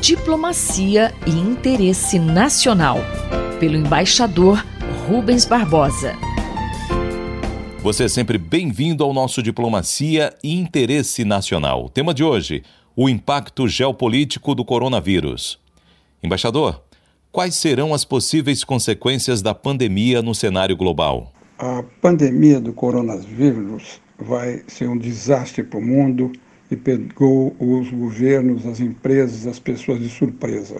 Diplomacia e Interesse Nacional, pelo embaixador Rubens Barbosa. Você é sempre bem-vindo ao nosso Diplomacia e Interesse Nacional. Tema de hoje: o impacto geopolítico do coronavírus. Embaixador, quais serão as possíveis consequências da pandemia no cenário global? A pandemia do coronavírus vai ser um desastre para o mundo e pegou os governos, as empresas, as pessoas de surpresa.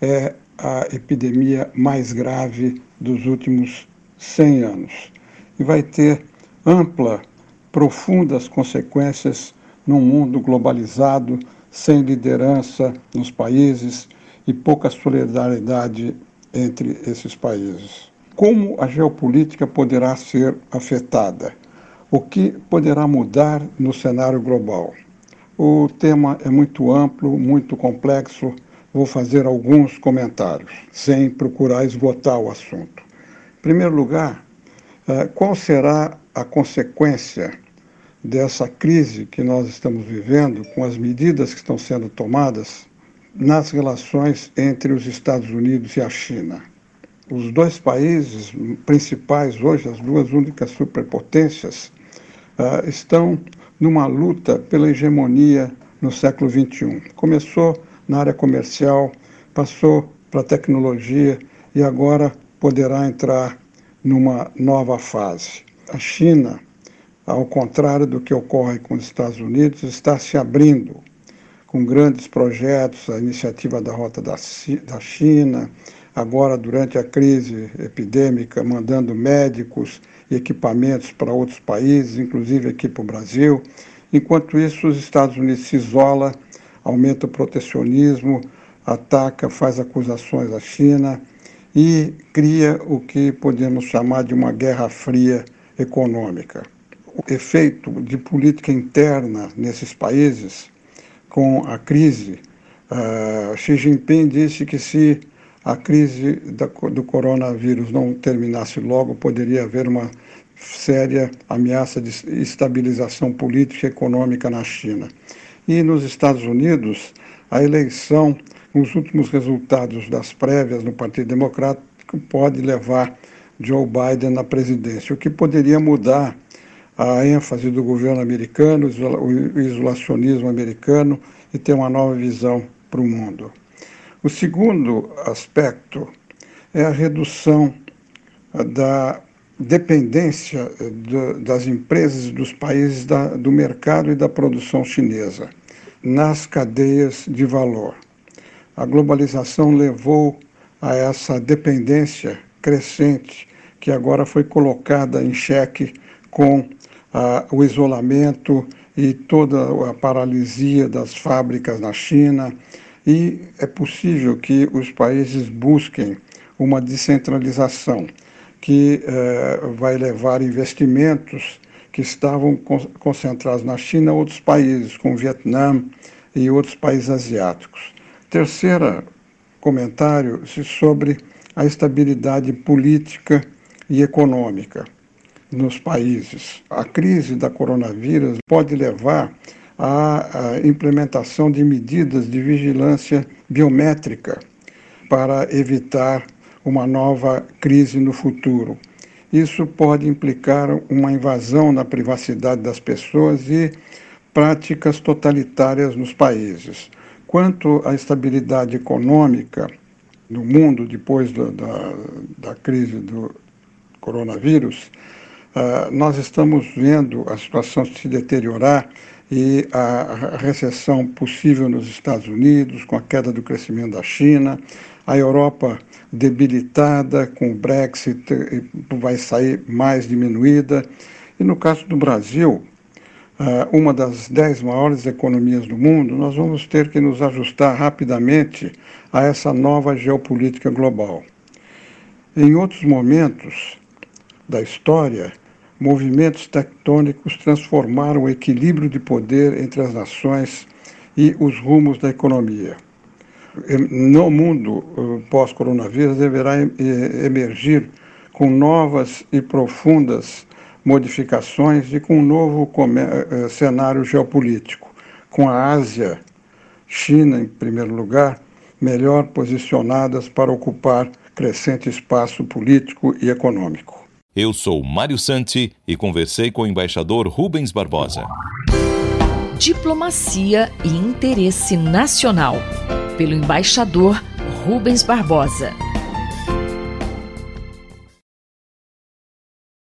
É a epidemia mais grave dos últimos 100 anos e vai ter ampla, profundas consequências num mundo globalizado, sem liderança nos países e pouca solidariedade entre esses países. Como a geopolítica poderá ser afetada? O que poderá mudar no cenário global? O tema é muito amplo, muito complexo. Vou fazer alguns comentários, sem procurar esgotar o assunto. Em primeiro lugar, eh, qual será a consequência dessa crise que nós estamos vivendo, com as medidas que estão sendo tomadas nas relações entre os Estados Unidos e a China? Os dois países principais hoje, as duas únicas superpotências, uh, estão numa luta pela hegemonia no século XXI. Começou na área comercial, passou para a tecnologia e agora poderá entrar numa nova fase. A China, ao contrário do que ocorre com os Estados Unidos, está se abrindo com grandes projetos, a iniciativa da Rota da China, agora durante a crise epidêmica, mandando médicos e equipamentos para outros países, inclusive aqui para o Brasil. Enquanto isso, os Estados Unidos se isola, aumenta o protecionismo, ataca, faz acusações à China e cria o que podemos chamar de uma guerra fria econômica. O efeito de política interna nesses países, com a crise, uh, Xi Jinping disse que se a crise da, do coronavírus não terminasse logo, poderia haver uma séria ameaça de estabilização política e econômica na China. E nos Estados Unidos, a eleição, os últimos resultados das prévias no Partido Democrático pode levar Joe Biden na presidência, o que poderia mudar a ênfase do governo americano, o isolacionismo americano e ter uma nova visão para o mundo. O segundo aspecto é a redução da dependência das empresas dos países da, do mercado e da produção chinesa nas cadeias de valor. A globalização levou a essa dependência crescente que agora foi colocada em xeque com ah, o isolamento e toda a paralisia das fábricas na China, e é possível que os países busquem uma descentralização que eh, vai levar investimentos que estavam concentrados na China a outros países, como Vietnã e outros países asiáticos. Terceiro comentário sobre a estabilidade política e econômica nos países. A crise da coronavírus pode levar a, implementação de medidas de vigilância biométrica para evitar uma nova crise no futuro. Isso pode implicar uma invasão na privacidade das pessoas e práticas totalitárias nos países. Quanto à estabilidade econômica no mundo depois da, da, da crise do coronavírus, uh, nós estamos vendo a situação se deteriorar e a recessão possível nos Estados Unidos, com a queda do crescimento da China, a Europa debilitada com o Brexit, vai sair mais diminuída. E no caso do Brasil, uma das dez maiores economias do mundo, nós vamos ter que nos ajustar rapidamente a essa nova geopolítica global. Em outros momentos da história, movimentos tectônicos transformaram o equilíbrio de poder entre as nações e os rumos da economia. No mundo eh, pós-coronavírus, deverá emergir com novas e profundas modificações e com um novo eh, cenário geopolítico, com a Ásia China em primeiro lugar, melhor posicionadas para ocupar crescente espaço político e econômico. Eu sou Mário Santi e conversei com o embaixador Rubens Barbosa. Diplomacia e interesse nacional, pelo embaixador Rubens Barbosa.